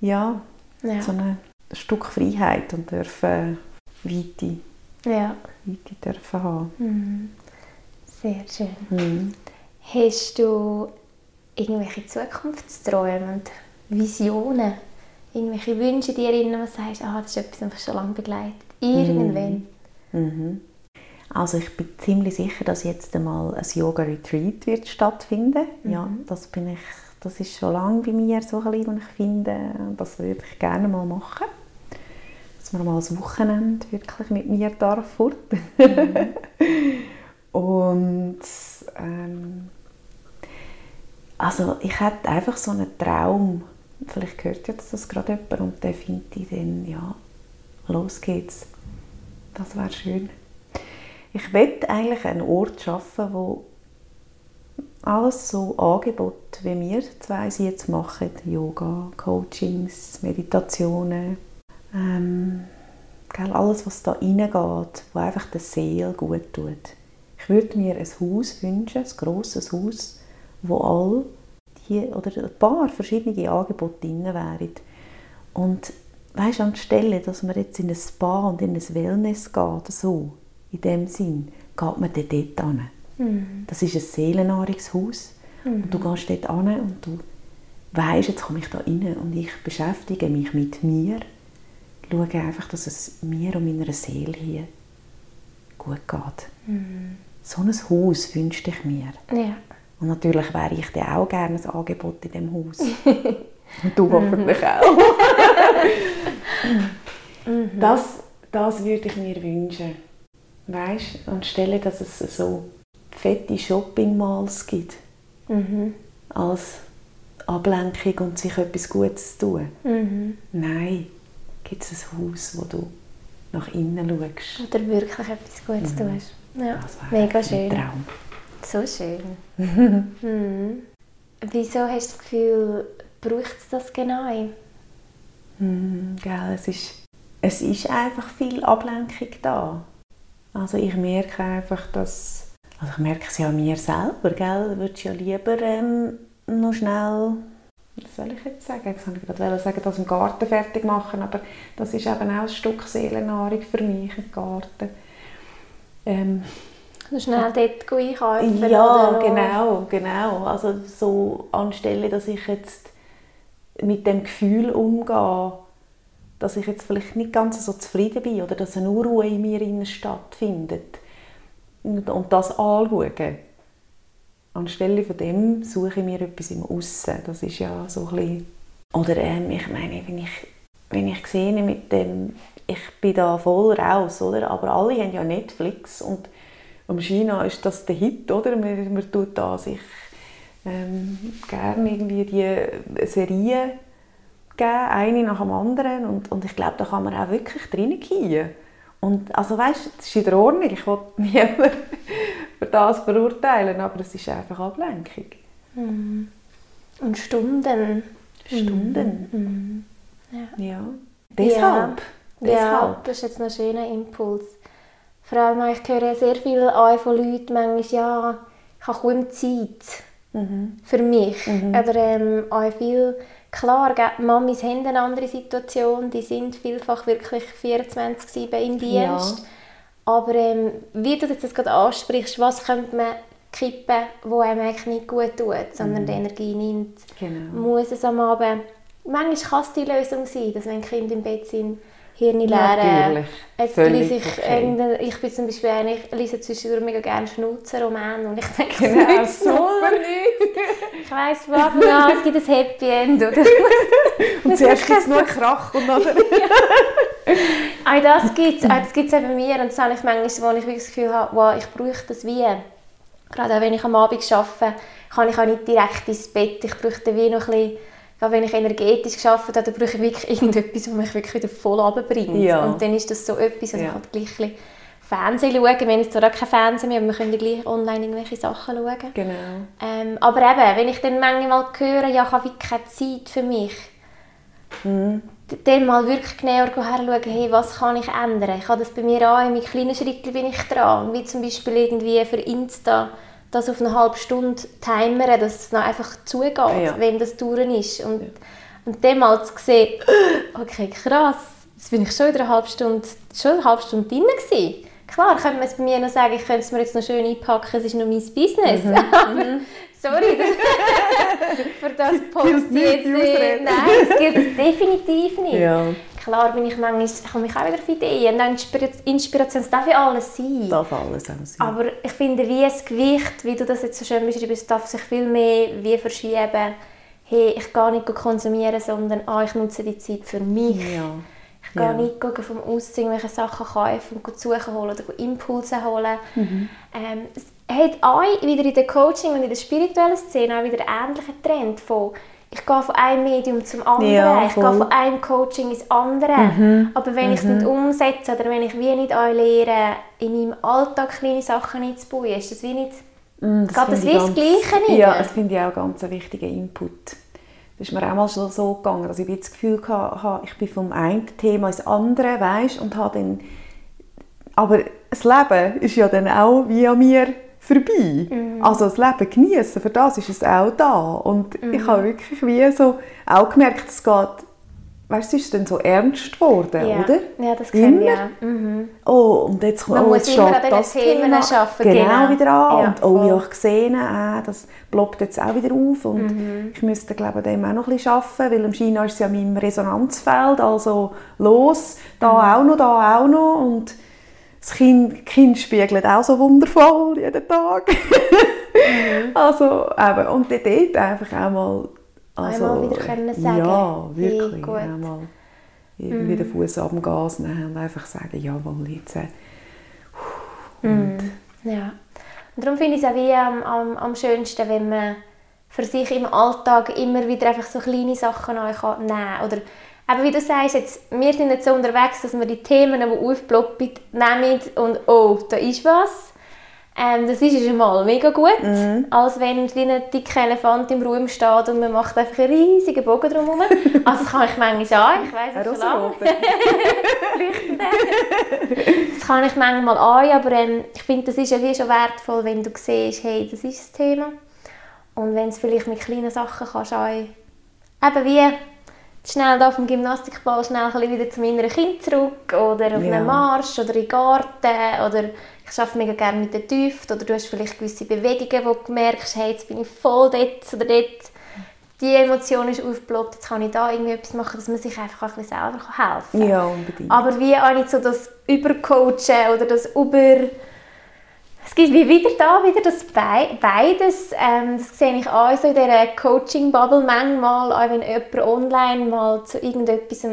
ja, Ja. so ein Stück Freiheit und dürfen Weite, ja. Weite dürfen haben. Mhm. Sehr schön. Mhm. Hast du irgendwelche Zukunftsträume und Visionen? Irgendwelche Wünsche dir wo du sagst, ah, das ist etwas, das mich schon lange begleitet? Irgendwann? Mhm. Also ich bin ziemlich sicher, dass jetzt einmal ein Yoga-Retreat wird stattfinden. Ja, das bin ich, das ist schon lange bei mir so ein bisschen, und ich finde, das würde ich gerne mal machen. Dass man mal ein Wochenende wirklich mit mir darf fort. [LAUGHS] und ähm, also ich hätte einfach so einen Traum. Vielleicht hört jetzt das gerade jemand und der findet ich dann, ja, los geht's. Das wäre schön. Ich möchte eigentlich einen Ort schaffen, wo alles so Angebote, wie wir zwei sie jetzt machen, Yoga, Coachings, Meditationen, ähm, alles, was da reingeht, wo einfach der Seele gut tut. Ich würde mir ein Haus wünschen, ein grosses Haus, wo all die, oder ein paar verschiedene Angebote drin wären. Und weißt, anstelle, dass man jetzt in ein Spa und in ein Wellness geht, so, in dem Sinn, geht man dann dort hin. Mhm. Das ist ein Seelennahrungshaus. Und du gehst dort hin und du weißt, jetzt komme ich da rein und ich beschäftige mich mit mir. Schaue einfach, dass es mir und meiner Seele hier gut geht. So ein Haus wünschte ich mir. Ja. Und natürlich wäre ich dann auch gerne ein Angebot in diesem Haus. [LAUGHS] Und du hoffentlich auch. [LAUGHS] das, das würde ich mir wünschen. Weißt du, anstelle, dass es so fette Shopping-Malls gibt, Mhm. als Ablenkung und sich etwas Gutes zu tun. Mhm. Nein, gibt es ein Haus, wo du nach innen schaust. Oder wirklich etwas Gutes tust. Ja. Mega ein schön. Traum. So schön. [LAUGHS] mhm. Wieso hast du das Gefühl, braucht es das genau? Hm, gell, es, ist, es ist einfach viel Ablenkung da. Also ich merke einfach, dass... Also ich merke es ja an mir selber, gell? Würdest ja lieber ähm, noch schnell... Was soll ich jetzt sagen? Jetzt wollte ich gerade sagen, das im Garten fertig machen, aber das ist eben auch ein Stück Seelennahrung für mich, im Garten. Ähm, So schnell dort einkaufen? ja, oder genau, genau. Also so anstelle, dass ich jetzt mit dem Gefühl umgehe, dass ich jetzt vielleicht nicht ganz so zufrieden bin oder dass eine Unruhe in mir stattfindet und das anschauen. Anstelle von dem suche ich mir etwas im Aussen. Das ist ja so ein bisschen... Oder ähm, ich meine, wenn ich, wenn ich sehe mit dem, ich bin da voll raus, oder? Aber alle haben ja Netflix und um China ist das der Hit, oder? Man, man tut da sich ähm, gerne irgendwie die Serien geben, eine nach dem anderen und, und ich glaube, da kann man auch wirklich reingehen. Und also weißt, das ist in der Ordnung, ich will [LAUGHS] niemanden für das verurteilen, aber es ist einfach Ablenkung. Mhm. Und Stunden. Stunden. Mhm. Ja. Ja. Deshalb. Ja, ja, das ist jetzt ein schöner Impuls. Vor allem, ich höre sehr viel von Leuten, manchmal, ja, ich habe kaum Zeit mhm. für mich. Mhm. Oder ähm, auch viel, klar, Mamis haben eine andere Situation, die sind vielfach wirklich 24-7 im Dienst. Ja. Aber ähm, wie du das gerade ansprichst, was könnte man kippen, wo einem eigentlich nicht gut tut, sondern mhm. die Energie nimmt, genau. muss es am Abend manchmal kann es die Lösung sein, dass wenn Kinder im Bett sind, Hirn leeren. Jetzt lese ich, okay. ich bin zum Beispiel eine, ich lese zwischendurch mega gerne Schnauzenroman und ich denke, genau, das [LAUGHS] super nicht. ich weiss [LAUGHS] Anfang an, es gibt ein Happy End. Oder? [LAUGHS] und zuerst gibt es nur Krach und dann... Auch das gibt es, das gibt es bei mir und das habe ich manchmal, wo ich das Gefühl habe, wow, ich brauche das wie. Gerade auch wenn ich am Abend arbeite, kann ich auch nicht direkt ins Bett, ich brauche wie noch ein bisschen gerade wenn ich energetisch gearbeitet habe, dann brauche ich wirklich irgendetwas, was mich wirklich wieder voll runterbringt. Ja. Und dann ist das so etwas, also ja. ich kann gleich Fernsehen schauen. Wir haben jetzt zwar auch kein Fernsehen mehr, aber wir können gleich online irgendwelche Sachen schauen. Genau. Ähm, aber eben, wenn ich dann manchmal höre, ja, ich habe wirklich keine Zeit für mich, mhm. dann mal wirklich genauer herschauen, hey, was kann ich ändern? Ich habe das bei mir auch, in meinen kleinen Schritten bin ich dran, wie zum Beispiel irgendwie für Insta das auf eine halbe Stunde timern, dass es noch einfach zugeht, ja. wenn das durch ist. Und, ja. und dann mal zu sehen, [GASPS] okay, krass, jetzt bin ich schon wieder eine halbe Stunde, schon eine halbe Stunde drin gewesen. Klar, könnte man es bei mir noch sagen, ich könnte es mir jetzt noch schön einpacken, es ist noch mein Business. Mhm. [LAUGHS] mhm. Sorry, [LAUGHS] [LAUGHS] für das Post jetzt nicht. Nein, das gilt definitiv nicht. Ja klar bin ich manchmal, komme ich auch wieder auf Ideen. Und Inspiration, es darf ja alles sein. Darf alles sein. Aber ich finde, wie das Gewicht, wie du das jetzt so schön beschreibst, darf sich viel mehr wie verschieben. Hey, ich gehe nicht konsumieren, sondern ah, ich nutze die Zeit für mich. Ja. Ich gehe ja. nicht vom Aussehen welche Sachen kaufen und suchen holen oder Impulse holen. Mhm. Ähm, es hat auch wieder in der Coaching und in der spirituellen Szene auch wieder einen ähnlichen Trend von ich gehe von einem Medium zum anderen, ja, ich gehe von einem Coaching ins andere. Mhm. Aber wenn mhm. ich es nicht umsetze oder wenn ich wie nicht lehre, in meinem Alltag kleine Sachen einzubauen, ist das wie nicht mm, das, das, wie das Gleiche nicht? Ja, das finde ich auch ganz einen wichtigen Input. Das ist mir auch mal schon so gegangen, dass ich das Gefühl hatte, ich bin vom einen Thema ins andere, weißt, und habe dann aber das Leben ist ja dann auch wie an mir vorbei. Mhm. Also das Leben genießen, für das ist es auch da. Und mhm. ich habe wirklich wie so auch gemerkt, es geht, weißt du, es ist dann so ernst geworden, ja. oder? Ja, das kenne ich ja. Mhm. Oh, und jetzt kommt Man oh, muss immer an das Themen Thema arbeiten, genau, genau, wieder an. Ja, und oh, voll. ja, ich sehe, äh, das ploppt jetzt auch wieder auf. Und mhm. ich müsste, glaube ich, dem auch noch ein bisschen arbeiten, weil im China ist es ja mein Resonanzfeld, also los, da mhm. auch noch, da auch noch. Und das kind, kind spiegelt auch so wundervoll jeden Tag. [LAUGHS] mhm. Also, eben, und dort einfach auch mal... Also, einmal wieder können sagen. Ja, wirklich. Hey, einmal irgendwie mhm. den Fuß ab dem Gas nehmen und einfach sagen, jawohl, jetzt... Äh, und, mhm. Ja. Und darum finde ich es auch wie am, am, am schönsten, wenn man für sich im Alltag immer wieder einfach so kleine Sachen nehmen kann. Oder aber wie du sagst, jetzt, wir sind jetzt so unterwegs, dass wir die Themen, die aufploppen, nehmen und «Oh, da ist was». Ähm, das ist schon mal mega gut, mhm. als wenn wie ein dicker Elefant im Raum steht und man macht einfach einen riesigen Bogen drumherum. [LAUGHS] also das kann ich manchmal an, ich weiss schon lange. [LAUGHS] das kann ich manchmal an, aber ähm, ich finde, das ist ja wie schon wertvoll, wenn du siehst, hey, das ist das Thema. Und wenn es vielleicht mit kleinen Sachen kannst, auch, eben wie schnell auf dem Gymnastikball schnell wieder zu meiner Kind zurück oder auf ja. einen Marsch oder in den Garten oder ich arbeite mega gerne mit den Düften oder du hast vielleicht gewisse Bewegungen, wo du merkst, hey, jetzt bin ich voll dort oder dort. Die Emotion ist aufgeploppt, jetzt kann ich da irgendwie etwas machen, dass man sich einfach ein bisschen selber helfen kann. Ja, unbedingt. Aber wie auch nicht so das Übercoachen oder das Über es gibt wie wieder da wieder das beides. Ähm, das sehe ich auch so in dieser Coaching-Bubble manchmal, auch wenn jemand online mal zu irgendetwas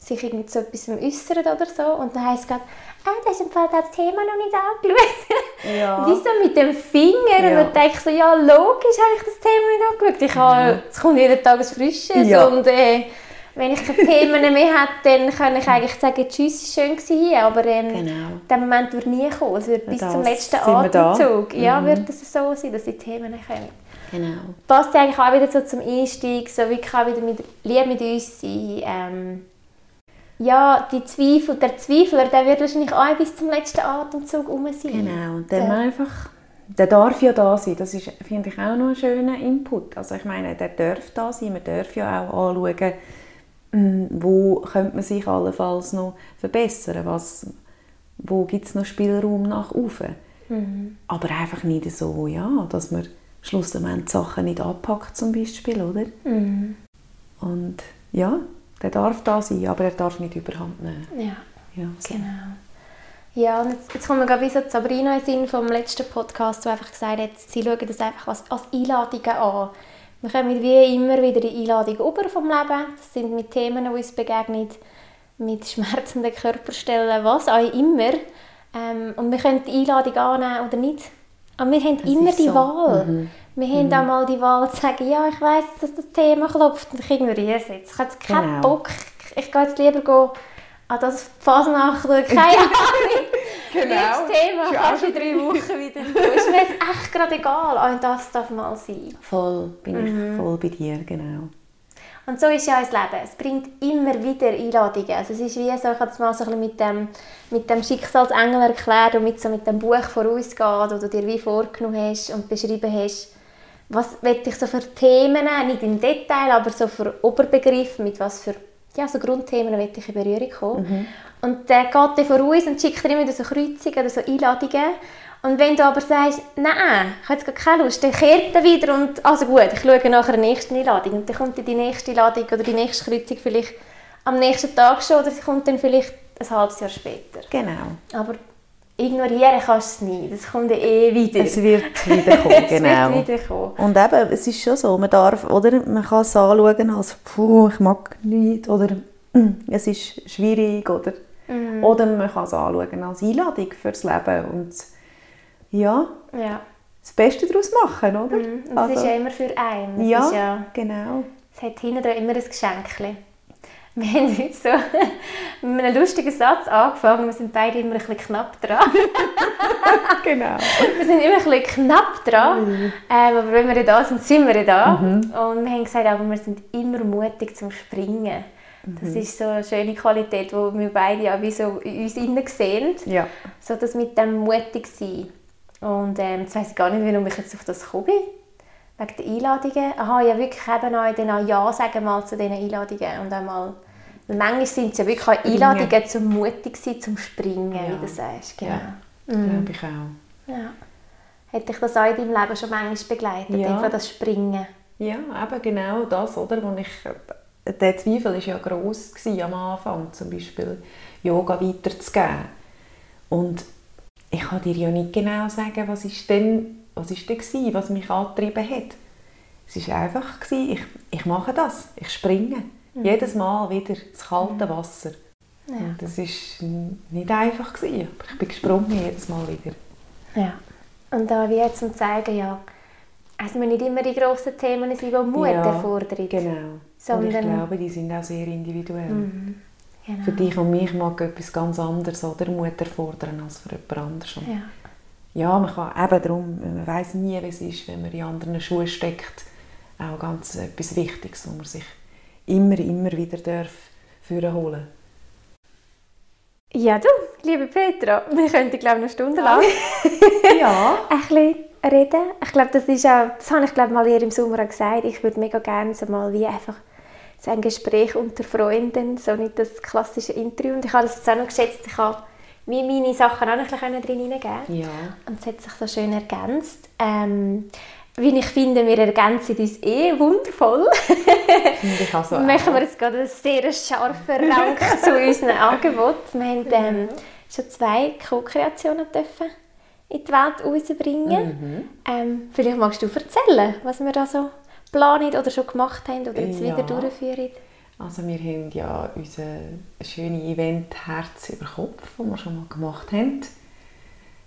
sich irgend zu etwas äußert oder so und dann heisst es gerade, ah, das ist im Fall das Thema noch nicht angeschaut. Ja. [LAUGHS] Wie so mit dem Finger ja. und dann denke ich so, ja logisch habe ich das Thema nicht angeschaut. Ich habe, es kommt jeden Tag ein Frisches ja. und äh, wenn ich keine Themen mehr hätte, dann kann ich eigentlich sagen, tschüss, es war schön gewesen, aber ähm, genau. der Moment wird nie kommen. Es wird bis das zum letzten Atemzug. Ja, mhm. wird es so sein, dass die Themen kommen. Genau. Passt eigentlich auch wieder so zum Einstieg, so wie auch wieder mit Liebe mit uns sein. Ähm, ja, die Zweifel, der Zweifler, der wird wahrscheinlich auch bis zum letzten Atemzug um sein. Genau, und dann ja. einfach, der darf ja da sein, das ist, finde ich, auch noch ein schöner Input. Also ich meine, der darf da sein, man darf ja auch anschauen, wo könnte man sich allenfalls noch verbessern, was, wo gibt es noch Spielraum nach oben. Mhm. Aber einfach nicht so, ja, dass man schlussendlich Sachen nicht anpackt zum Beispiel, oder? Mhm. Und ja, der darf da sein, aber er darf nicht überhand nehmen. Ja, ja so. genau. Ja, und jetzt, jetzt kommt mir gerade wie so Sabrina in Sinn vom letzten Podcast, die einfach gesagt hat, sie schauen das einfach als, als Einladungen an. Wir kommen wie immer wieder die Einladung über vom Leben. Das sind mit Themen, die uns begegnen, mit schmerzenden Körperstellen, was auch immer. Ähm, und wir können die Einladung annehmen oder nicht. Aber wir haben das immer die so. Wahl. Mhm. Wir mhm. haben auch mal die Wahl zu sagen, ja, ich weiss, dass das Thema klopft und ich ignoriere es jetzt. Ich habe jetzt keinen genau. Bock. Ich gehe jetzt lieber gehen, an das Fasnacht oder keine [LAUGHS] Ahnung. Genau. Das Thema kannst in drei Wochen wieder. Ist mir jetzt echt gerade egal. Auch das darf mal sein. Voll, bin mhm. ich voll bei dir, genau. Und so ist ja das Leben. Es bringt immer wieder Einladungen. Also es ist wie so, ich habe es mal so ein mit dem, mit dem Schicksalsengel erklärt und mit, so mit dem Buch vorausgeht, das du dir wie vorgenommen hast und beschrieben hast, was ich so für Themen, nicht im Detail, aber so für Oberbegriffe, mit was für ja, so Grundthemen will ich in Berührung kommen. Mhm. Und der geht dann voraus und schickt dir immer so Kreuzungen oder so Einladungen. Und wenn du aber sagst, nein, ich habe jetzt gar keine Lust, dann kehrt er wieder und, also gut, ich schaue nachher die nächste Einladung. Und dann kommt die nächste Einladung oder die nächste Kreuzung vielleicht am nächsten Tag schon oder sie kommt dann vielleicht ein halbes Jahr später. Genau. Aber ignorieren kannst du es nie. Das kommt eh wieder. Es wird wiederkommen, [LAUGHS] genau. wird wiederkommen. Und eben, es ist schon so, man darf, oder, man kann es anschauen als, puh, ich mag nicht, oder [CLEARS THROAT] es ist schwierig, oder, mhm. oder man kann es anschauen als Einladung fürs Leben und ja, ja. das Beste daraus machen, oder? Mhm. Und also, ist ja immer für einen. Ja, ja, genau. Es hat hinten immer ein Geschenk. Wir haben heute so [LAUGHS] mit einem lustigen Satz angefangen. Wir sind beide immer ein bisschen knapp dran. [LAUGHS] genau. Wir sind immer ein bisschen knapp dran. Mhm. Ähm, aber wenn wir da sind, sind wir da. Mhm. Und wir haben gesagt, aber wir sind immer mutig zum Springen. Das mhm. ist so eine schöne Qualität, die wir beide ja wie so in uns innen sehen. Ja. So das mit dem mutig sein. Und ähm, jetzt weiss ich gar nicht, warum ich jetzt auf das gekommen bin. Wegen der Einladungen. Aha, ja wirklich eben auch, dann auch Ja sagen mal zu diesen Einladungen. Und einmal, manchmal sind es ja wirklich auch Einladungen zum mutig sein, zum Springen, ja. wie du sagst. Genau. Ja, mhm. glaube ich auch. Ja. Hat dich das auch in deinem Leben schon manchmal begleitet, ja. das Springen? Ja, eben genau das, oder? Wo ich, der Zweifel war ja gross am Anfang, zum Beispiel Yoga weiterzugeben. Und ich kann dir ja nicht genau sagen, was ist denn, was ist denn gewesen, was mich angetrieben hat. Es war einfach, gewesen, ich, ich mache das, ich springe. Mhm. Jedes Mal wieder ins kalte mhm. Wasser. Ja. Und das war nicht einfach, gewesen, aber ich bin gesprungen jedes Mal wieder. Ja. Und da wie jetzt zum zeigen, ja, es müssen nicht immer die grossen Themen sein, die Mut ja, erfordern. genau. Sondern, Und ich glaube, die sind auch sehr individuell. Mhm. Genau. Für dich und mich mag etwas ganz anderes oder Mut erfordern als für jemand anderes. Ja. ja, man kann eben darum, man weiß nie, wie es ist, wenn man in anderen Schuhen steckt, auch ganz etwas Wichtiges, wo man sich immer, immer wieder darf holen Ja, du, liebe Petra, [LAUGHS] wir könnten, glaube ich, noch stundenlang ja. [LAUGHS] ein bisschen reden. Ich glaube, das ist auch, das habe ich, glaube mal hier im Sommer gesagt, ich würde mega gerne so mal wie einfach so ein Gespräch unter Freunden, so nicht das klassische Interview. Und ich habe es jetzt auch noch geschätzt, ich habe wie meine Sachen auch noch ein bisschen drin hineingeben Ja. Und es hat sich so schön ergänzt. Ähm, wie ich finde, wir ergänzen uns eh wundervoll. Finde ich also [LAUGHS] Machen wir jetzt gerade einen sehr scharfen Rang zu unserem Angebot. Wir haben ähm, schon zwei Co-Kreationen in die Welt rausbringen. Mhm. Ähm, vielleicht magst du erzählen, was wir da so planen oder schon gemacht haben oder jetzt ja. wieder durchführen? Also wir haben ja unser schönes Event Herz über Kopf, das wir schon mal gemacht haben.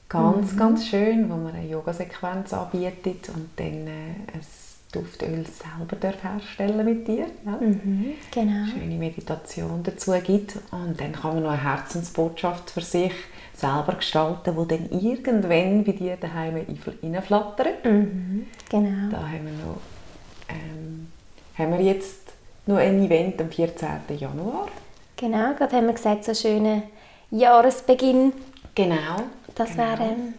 Ganz, mhm. ganz schön, wo man eine Yoga-Sequenz anbietet und dann äh, ein Duftöl selber darf herstellen mit dir. Ja? Mhm, genau. Schöne Meditation dazu gibt und dann kann man noch eine Herzensbotschaft für sich selber gestalten, die dann irgendwann bei dir daheim reinflattert. Mhm, genau. Da haben wir noch ähm, haben wir jetzt noch ein Event am 14. Januar. Genau, gerade haben wir gesagt, so schönen Jahresbeginn. Genau. Das genau. wäre ähm,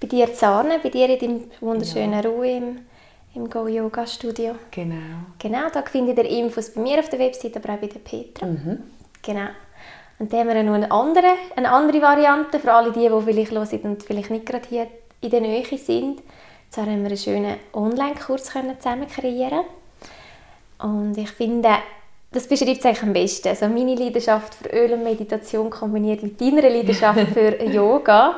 bei dir Zahne, bei dir in deinem wunderschönen ja. Ruhe im, im Go Yoga Studio. Genau. Genau, da findet ihr Infos bei mir auf der Website, aber auch bei der Petra. Mhm. Genau. Und dann haben wir noch eine andere, eine andere Variante für alle die, die vielleicht hören und vielleicht nicht gerade hier in der Nähe sind. Jetzt haben wir einen schönen Online-Kurs zusammen kreieren Und ich finde, das beschreibt es eigentlich am besten. Also meine Leidenschaft für Öl und Meditation kombiniert mit deiner Leidenschaft [LAUGHS] für Yoga.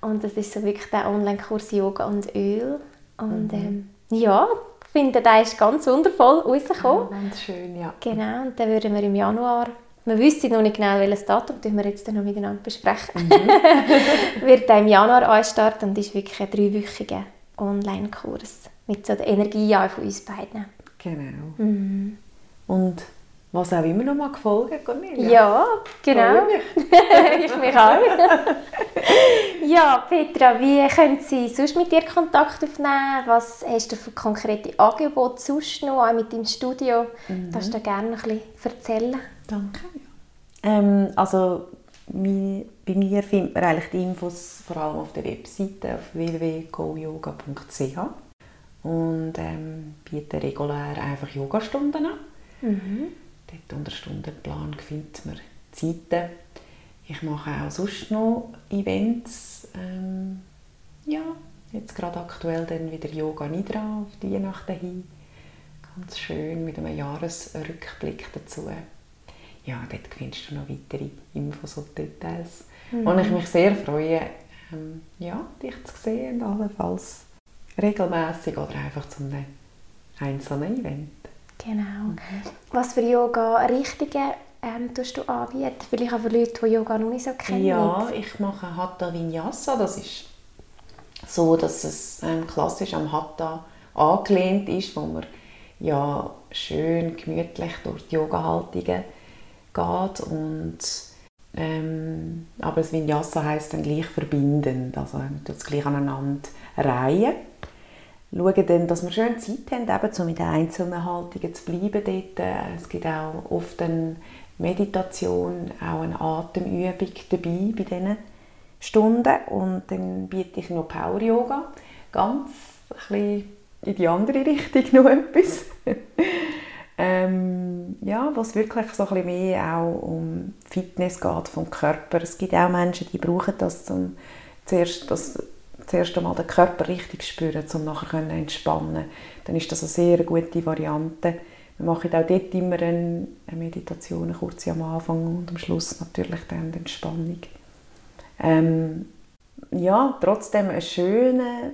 Und das ist so wirklich der Online-Kurs Yoga und Öl. Und ähm, ja, ich finde, der ist ganz wundervoll rausgekommen. Ja, ganz schön, ja. Genau, und dann würden wir im Januar, wir wissen noch nicht genau, welches Datum, das wir jetzt noch miteinander besprechen, mhm. [LAUGHS] wird im Januar anstarten und ist wirklich ein dreiwöchiger Online-Kurs mit so der Energie von uns beiden. Genau. Mhm. Und was auch immer noch mal gefolgt, Cornelia. Ja, genau. [LAUGHS] ich mich auch. [LAUGHS] ja, Petra, wie können Sie sonst mit dir Kontakt aufnehmen? Was hast du für konkrete Angebote sonst noch, auch mit deinem Studio? Mhm. Darfst du gerne noch ein bisschen erzählen? Danke. Ähm, also bei mir findet man eigentlich die Infos vor allem auf der Webseite auf www.goyoga.ch und ähm, biete regulär einfach Yogastunden an. Mhm. Dort unter Stundenplan findet man Zeiten. Ich mache auch sonst noch Events. Ähm, ja, jetzt gerade aktuell dann wieder Yoga Nidra auf die Weihnachten hin. Ganz schön mit einem Jahresrückblick dazu. Ja, dort findest du noch weitere Infos und Details. Mhm. Und ich mich sehr freue, ähm, ja, dich zu sehen, allenfalls regelmäßig oder einfach zu einem einzelnen Event. Genau. Mhm. Was für Yoga-Richtungen ähm, tust du anbieten? Vielleicht auch für Leute, die Yoga noch nicht so kennen. Ja, ich mache Hatha Vinyasa. Das ist so, dass es ähm, klassisch am Hatha angelehnt ist, wo man ja schön gemütlich durch die Yoga-Haltungen geht und ähm, aber das Vinyasa heißt dann gleich verbindend, also es gleich aneinander reihen schauen dann, dass wir schön Zeit haben, eben, um mit den einzelnen Haltungen zu bleiben dort. Es gibt auch oft eine Meditation, auch eine Atemübung dabei bei diesen Stunden. Und dann biete ich noch Power Yoga, ganz ein in die andere Richtung noch etwas. [LAUGHS] ähm, ja, was wirklich so ein bisschen mehr auch um Fitness geht vom Körper. Es gibt auch Menschen, die brauchen das zum zuerst das zuerst einmal den Körper richtig spüren, um nachher entspannen Dann ist das eine sehr gute Variante. Wir machen auch dort immer eine Meditation, eine kurze am Anfang und am Schluss natürlich dann die Entspannung. Ähm, ja, trotzdem ein schöner,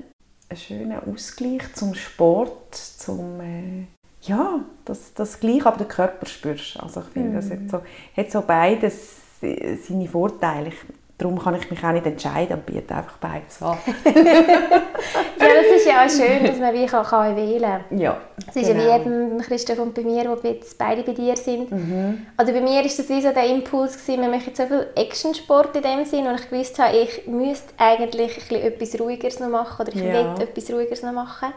ein schöner Ausgleich zum Sport, zum äh, ja, dass das gleich aber den Körper spürst. Also ich finde, mm. das hat so, hat so beides seine Vorteile. Ich Darum kann ich mich auch nicht entscheiden und biete einfach beides an. [LAUGHS] ja, das ist ja auch schön, dass man wie kann, kann wählen kann. Ja, Es ist genau. ja wie genau. eben Christoph und bei mir, wo jetzt beide bei dir sind. Mhm. Oder bei mir war das wie so der Impuls, gewesen, wir machen so viel Actionsport in dem Sinn und ich gewusst habe, ich müsste eigentlich etwas Ruhigeres noch machen oder ich ja. will etwas Ruhigeres noch machen.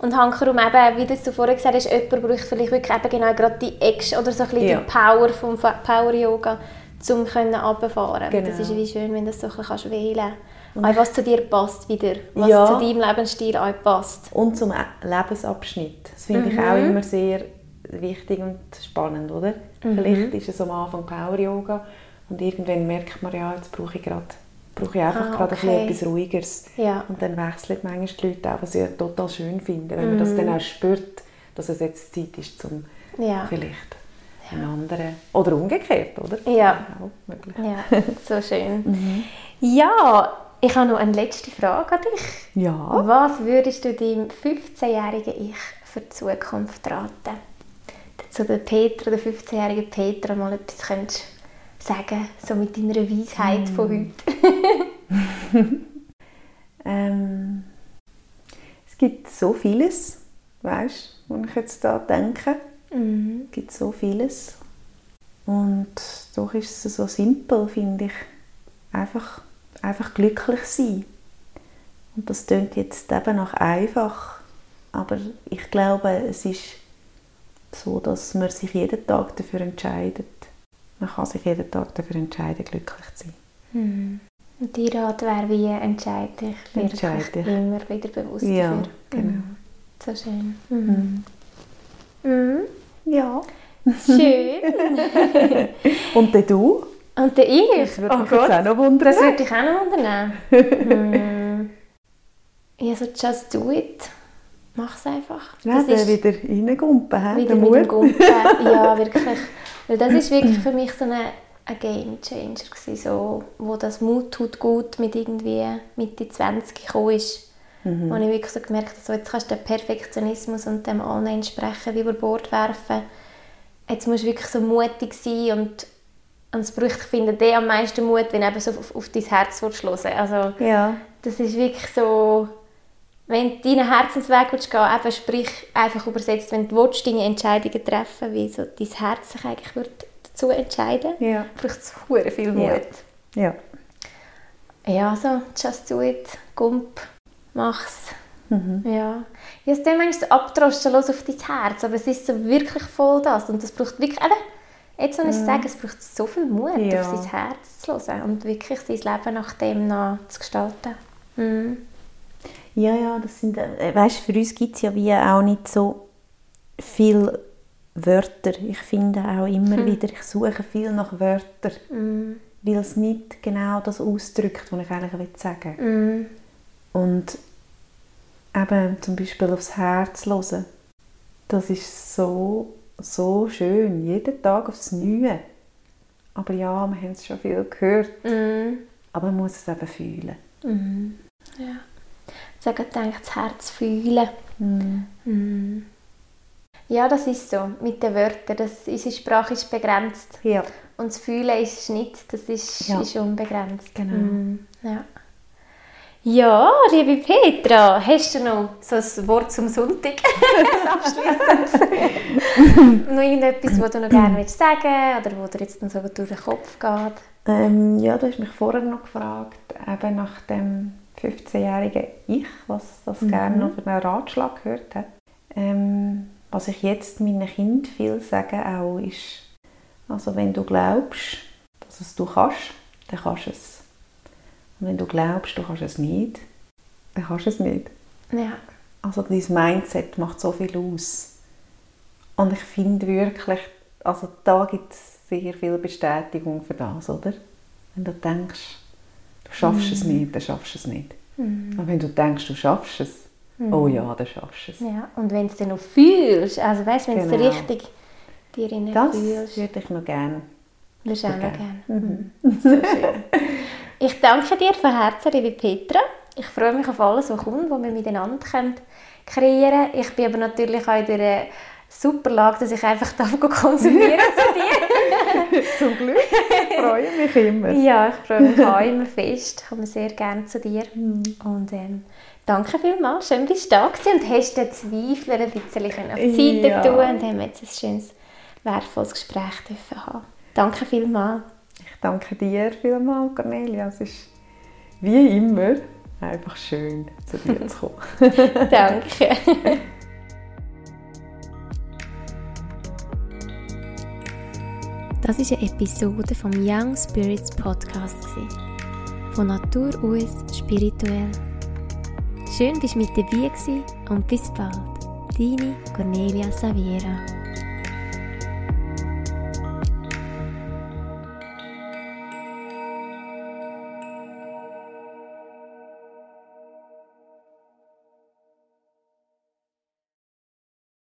Und hankerum eben, wie du so vorher gesagt hast, jemand braucht vielleicht wirklich eben genau gerade die Action oder so ein bisschen ja. die Power vom Power Yoga um runterfahren genau. Das ist wie schön, wenn du das so ein bisschen wählen kannst. was zu dir passt wieder, was ja. zu deinem Lebensstil auch passt. Und zum Lebensabschnitt. Das finde mhm. ich auch immer sehr wichtig und spannend, oder? Mhm. Vielleicht ist es am Anfang Power Yoga und irgendwann merkt man, ja, jetzt brauche ich gerade brauche ich einfach ah, gerade okay. etwas Ruhigeres. Ja. Und dann wechseln manchmal die Leute auch, was sie total schön finden, wenn man das dann mhm. auch spürt, dass es jetzt Zeit ist, zum ja. vielleicht einen anderen. Oder umgekehrt, oder? Ja. Ja, so schön. [LAUGHS] mhm. Ja, ich habe noch eine letzte Frage an dich. Ja. Was würdest du deinem 15-jährigen Ich für die Zukunft raten? Zu der Petra, der 15-jährigen Petra, mal etwas könntest sagen, so mit deiner Weisheit mm. von heute? [LAUGHS] ähm, es gibt so vieles, weißt, du, ich jetzt da denke. Mhm. Es gibt so vieles. Und doch ist es so simpel, finde ich. Einfach, einfach glücklich sein. Und das klingt jetzt eben nach einfach. Aber ich glaube, es ist so, dass man sich jeden Tag dafür entscheidet, man kann sich jeden Tag dafür entscheiden, glücklich zu sein. Mhm. Und die Rat wäre, wie entscheide ich wirklich Entscheide ich. immer wieder bewusst Ja, dafür. genau. Mhm. So schön. Mhm. Mhm. Mhm. Ja. [LAUGHS] Schön. Und dann du? Und der ich? Das würde oh mich Gott, auch noch wundern. das würde ich auch noch wundern. [LAUGHS] hm. Ja, so just do it. Mach's einfach. Ja, das ist wieder reingumpen, wieder der mit dem Mut. Gumpen. Ja, [LAUGHS] wirklich. Weil das ist wirklich für mich so ein, ein Game Changer gewesen, so, wo das Mut tut gut mit irgendwie Mitte 20 gekommen ist. Mhm. Wo ich wirklich so gemerkt habe, so, jetzt kannst du den Perfektionismus und dem wie über Bord werfen. Jetzt musst du wirklich so mutig sein und, und es braucht, ich finde, der am meisten Mut, wenn du eben so auf, auf dein Herz hören Also Ja. das ist wirklich so, wenn du deinen Herzensweg willst gehen eben sprich einfach übersetzt, wenn du willst, deine Entscheidungen treffen wie so dein Herz sich eigentlich wird dazu entscheiden Ja. braucht es hure viel Mut. Ja. ja. Ja, so, just do it, gump, mach's. Mhm. Ja. Ja, es ist manchmal so abdroschen, los auf dein Herz, aber es ist so wirklich voll das und das braucht wirklich, eben, jetzt muss ich sagen, es braucht so viel Mut, Mhm. Ja. auf sein Herz zu hören und wirklich sein Leben nach dem nach zu gestalten. Mhm. Ja, ja, das sind, äh, weißt, für uns gibt es ja wie auch nicht so viele Wörter. Ich finde auch immer wieder, ich suche viel nach Wörtern, Mhm. weil es nicht genau das ausdrückt, was ich eigentlich sagen will. Mhm. Und eben zum Beispiel aufs Herz hören, das ist so, so schön, jeden Tag aufs Neue. Aber ja, wir haben es schon viel gehört, Mhm. aber man muss es eben fühlen. Mhm. Ja. Gerade gedacht, das Herz fühlen. Mhm. Ja, das ist so, mit den Wörtern. Das, unsere Sprache ist begrenzt. Ja. Und das Fühlen ist nicht, das ist, Ja. ist unbegrenzt. Genau. Mhm. Ja. ja, liebe Petra, hast du noch so ein Wort zum Sonntag? [LAUGHS] Abschließend. [LAUGHS] noch irgendetwas, was du noch gerne willst sagen oder wo dir jetzt noch so durch den Kopf geht? Ähm, ja, du hast mich vorher noch gefragt, eben nach dem 15-jährigen Ich, was das gerne noch für einen Ratschlag gehört hat. Ähm, was ich jetzt meinen Kindern viel sage auch ist, also wenn du glaubst, dass es du kannst, dann kannst du es. Und wenn du glaubst, du kannst es nicht, dann kannst du es nicht. Ja. Also dein Mindset macht so viel aus. Und ich finde wirklich, also da gibt es sehr viel Bestätigung für das, oder? Wenn du denkst, du schaffst es nicht, dann schaffst du es nicht. Und wenn du denkst, du schaffst es, oh ja, dann schaffst du es. ja. Und wenn du es dann noch fühlst, also weißt du, wenn du Genau. es richtig dir innen Das fühlst, würde ich noch gerne. würdest du auch noch gerne. gerne. Mhm. So schön. Ich danke dir von Herzen, liebe Petra. Ich freue mich auf alles, was kommt, was wir miteinander können kreieren können. Ich bin aber natürlich auch in der super Lage, dass ich einfach [LAUGHS] darf konsumieren zu dir. [LAUGHS] Zum Glück freue ich mich immer. Ja, ich freue mich auch immer fest. Ich komme sehr gerne zu dir. Und ähm, danke vielmals. Schön, bist du da gewesen und hast den Zweifler ein bisschen auf die Seite Ja. tun und haben jetzt ein schönes, wertvolles Gespräch dürfen haben. Danke vielmals. Ich danke dir vielmals, Cornelia. Es ist wie immer einfach schön, zu dir zu kommen. [LAUGHS] Danke. [LAUGHS] Das ist eine Episode vom Young Spirits Podcast. Von Natur aus spirituell. Schön, dass du mit dabei und bis bald. Deine Cornelia Saviera.